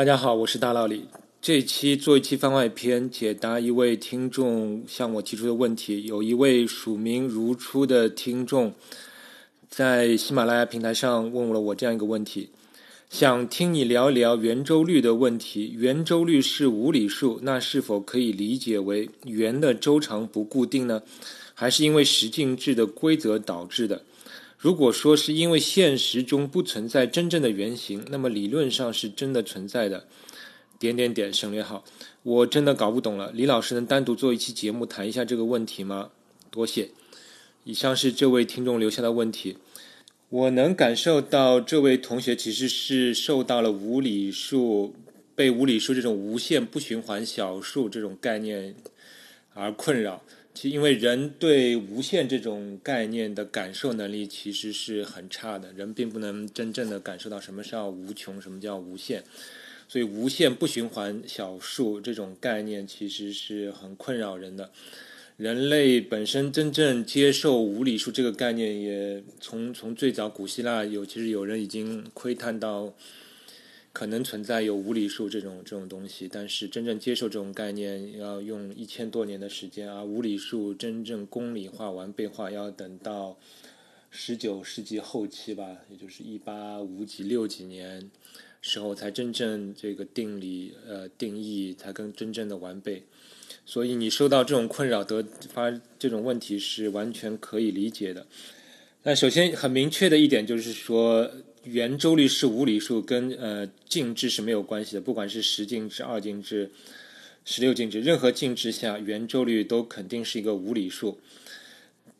大家好，我是大老李。这一期做一期番外篇，解答一位听众向我提出的问题。有一位署名如初的听众，在喜马拉雅平台上问了我这样一个问题：想听你聊一聊圆周率的问题。圆周率是无理数，那是否可以理解为圆的周长不固定呢？还是因为十进制的规则导致的？如果说是因为现实中不存在真正的原型，那么理论上是真的存在的。点点点省略号，我真的搞不懂了。李老师能单独做一期节目谈一下这个问题吗？多谢。以上是这位听众留下的问题。我能感受到这位同学其实是受到了无理数、被无理数这种无限不循环小数这种概念而困扰。其因为人对无限这种概念的感受能力其实是很差的，人并不能真正的感受到什么叫无穷，什么叫无限，所以无限不循环小数这种概念其实是很困扰人的。人类本身真正接受无理数这个概念，也从从最早古希腊有，其实有人已经窥探到。可能存在有无理数这种这种东西，但是真正接受这种概念要用一千多年的时间，而无理数真正公理化、完备化要等到十九世纪后期吧，也就是一八五几六几年时候才真正这个定理呃定义才更真正的完备。所以你受到这种困扰得发这种问题是完全可以理解的。那首先很明确的一点就是说。圆周率是无理数，跟呃进制是没有关系的。不管是十进制、二进制、十六进制，任何进制下，圆周率都肯定是一个无理数。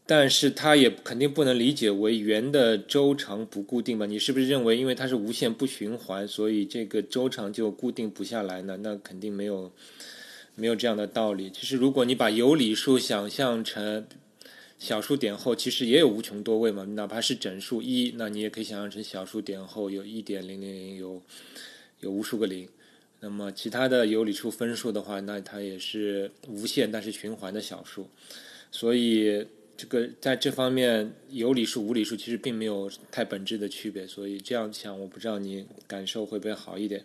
但是它也肯定不能理解为圆的周长不固定吧？你是不是认为因为它是无限不循环，所以这个周长就固定不下来呢？那肯定没有没有这样的道理。其实如果你把有理数想象成小数点后其实也有无穷多位嘛，哪怕是整数一，那你也可以想象成小数点后有一点零零零，有有无数个零。那么其他的有理数分数的话，那它也是无限但是循环的小数。所以这个在这方面有理数无理数其实并没有太本质的区别。所以这样想，我不知道你感受会不会好一点。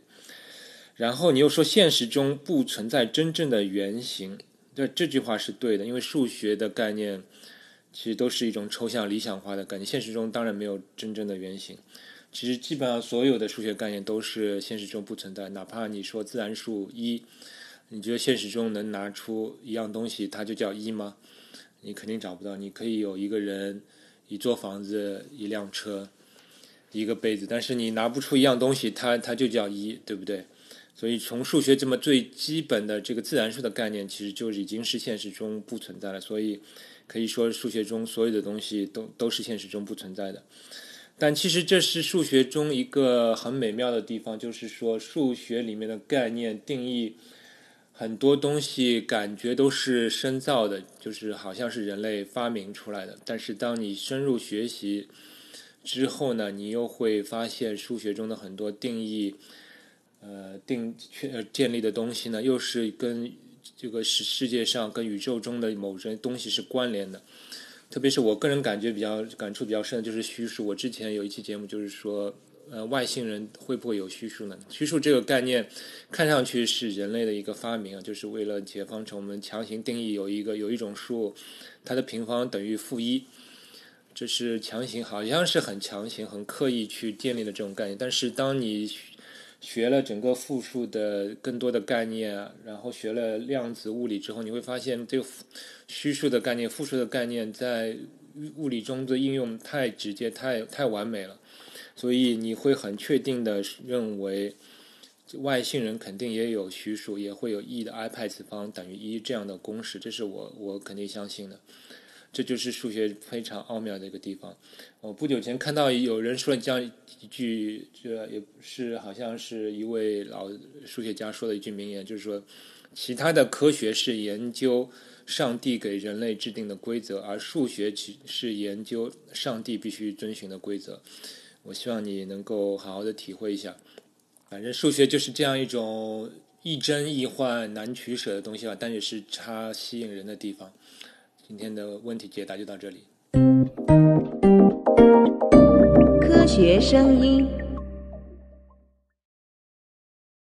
然后你又说现实中不存在真正的圆形，这这句话是对的，因为数学的概念。其实都是一种抽象理想化的概念，现实中当然没有真正的原型。其实基本上所有的数学概念都是现实中不存在，哪怕你说自然数一，你觉得现实中能拿出一样东西，它就叫一吗？你肯定找不到。你可以有一个人、一座房子、一辆车、一个杯子，但是你拿不出一样东西，它它就叫一，对不对？所以从数学这么最基本的这个自然数的概念，其实就已经是现实中不存在了。所以。可以说，数学中所有的东西都都是现实中不存在的。但其实这是数学中一个很美妙的地方，就是说数学里面的概念定义很多东西感觉都是深造的，就是好像是人类发明出来的。但是当你深入学习之后呢，你又会发现数学中的很多定义，呃，定确建立的东西呢，又是跟。这个是世界上跟宇宙中的某些东西是关联的，特别是我个人感觉比较感触比较深的就是虚数。我之前有一期节目就是说，呃，外星人会不会有虚数呢？虚数这个概念看上去是人类的一个发明啊，就是为了解方程，我们强行定义有一个有一种数，它的平方等于负一，这是强行，好像是很强行、很刻意去建立的这种概念。但是当你学了整个复数的更多的概念，然后学了量子物理之后，你会发现这个虚数的概念、复数的概念在物理中的应用太直接、太太完美了，所以你会很确定的认为外星人肯定也有虚数，也会有 e 的 i 派次方等于一这样的公式，这是我我肯定相信的。这就是数学非常奥妙的一个地方。我不久前看到有人说了这样一句，这也是好像是一位老数学家说的一句名言，就是说，其他的科学是研究上帝给人类制定的规则，而数学其是研究上帝必须遵循的规则。我希望你能够好好的体会一下。反正数学就是这样一种亦真亦幻、难取舍的东西吧，但也是它吸引人的地方。今天的问题解答就到这里。科学声音。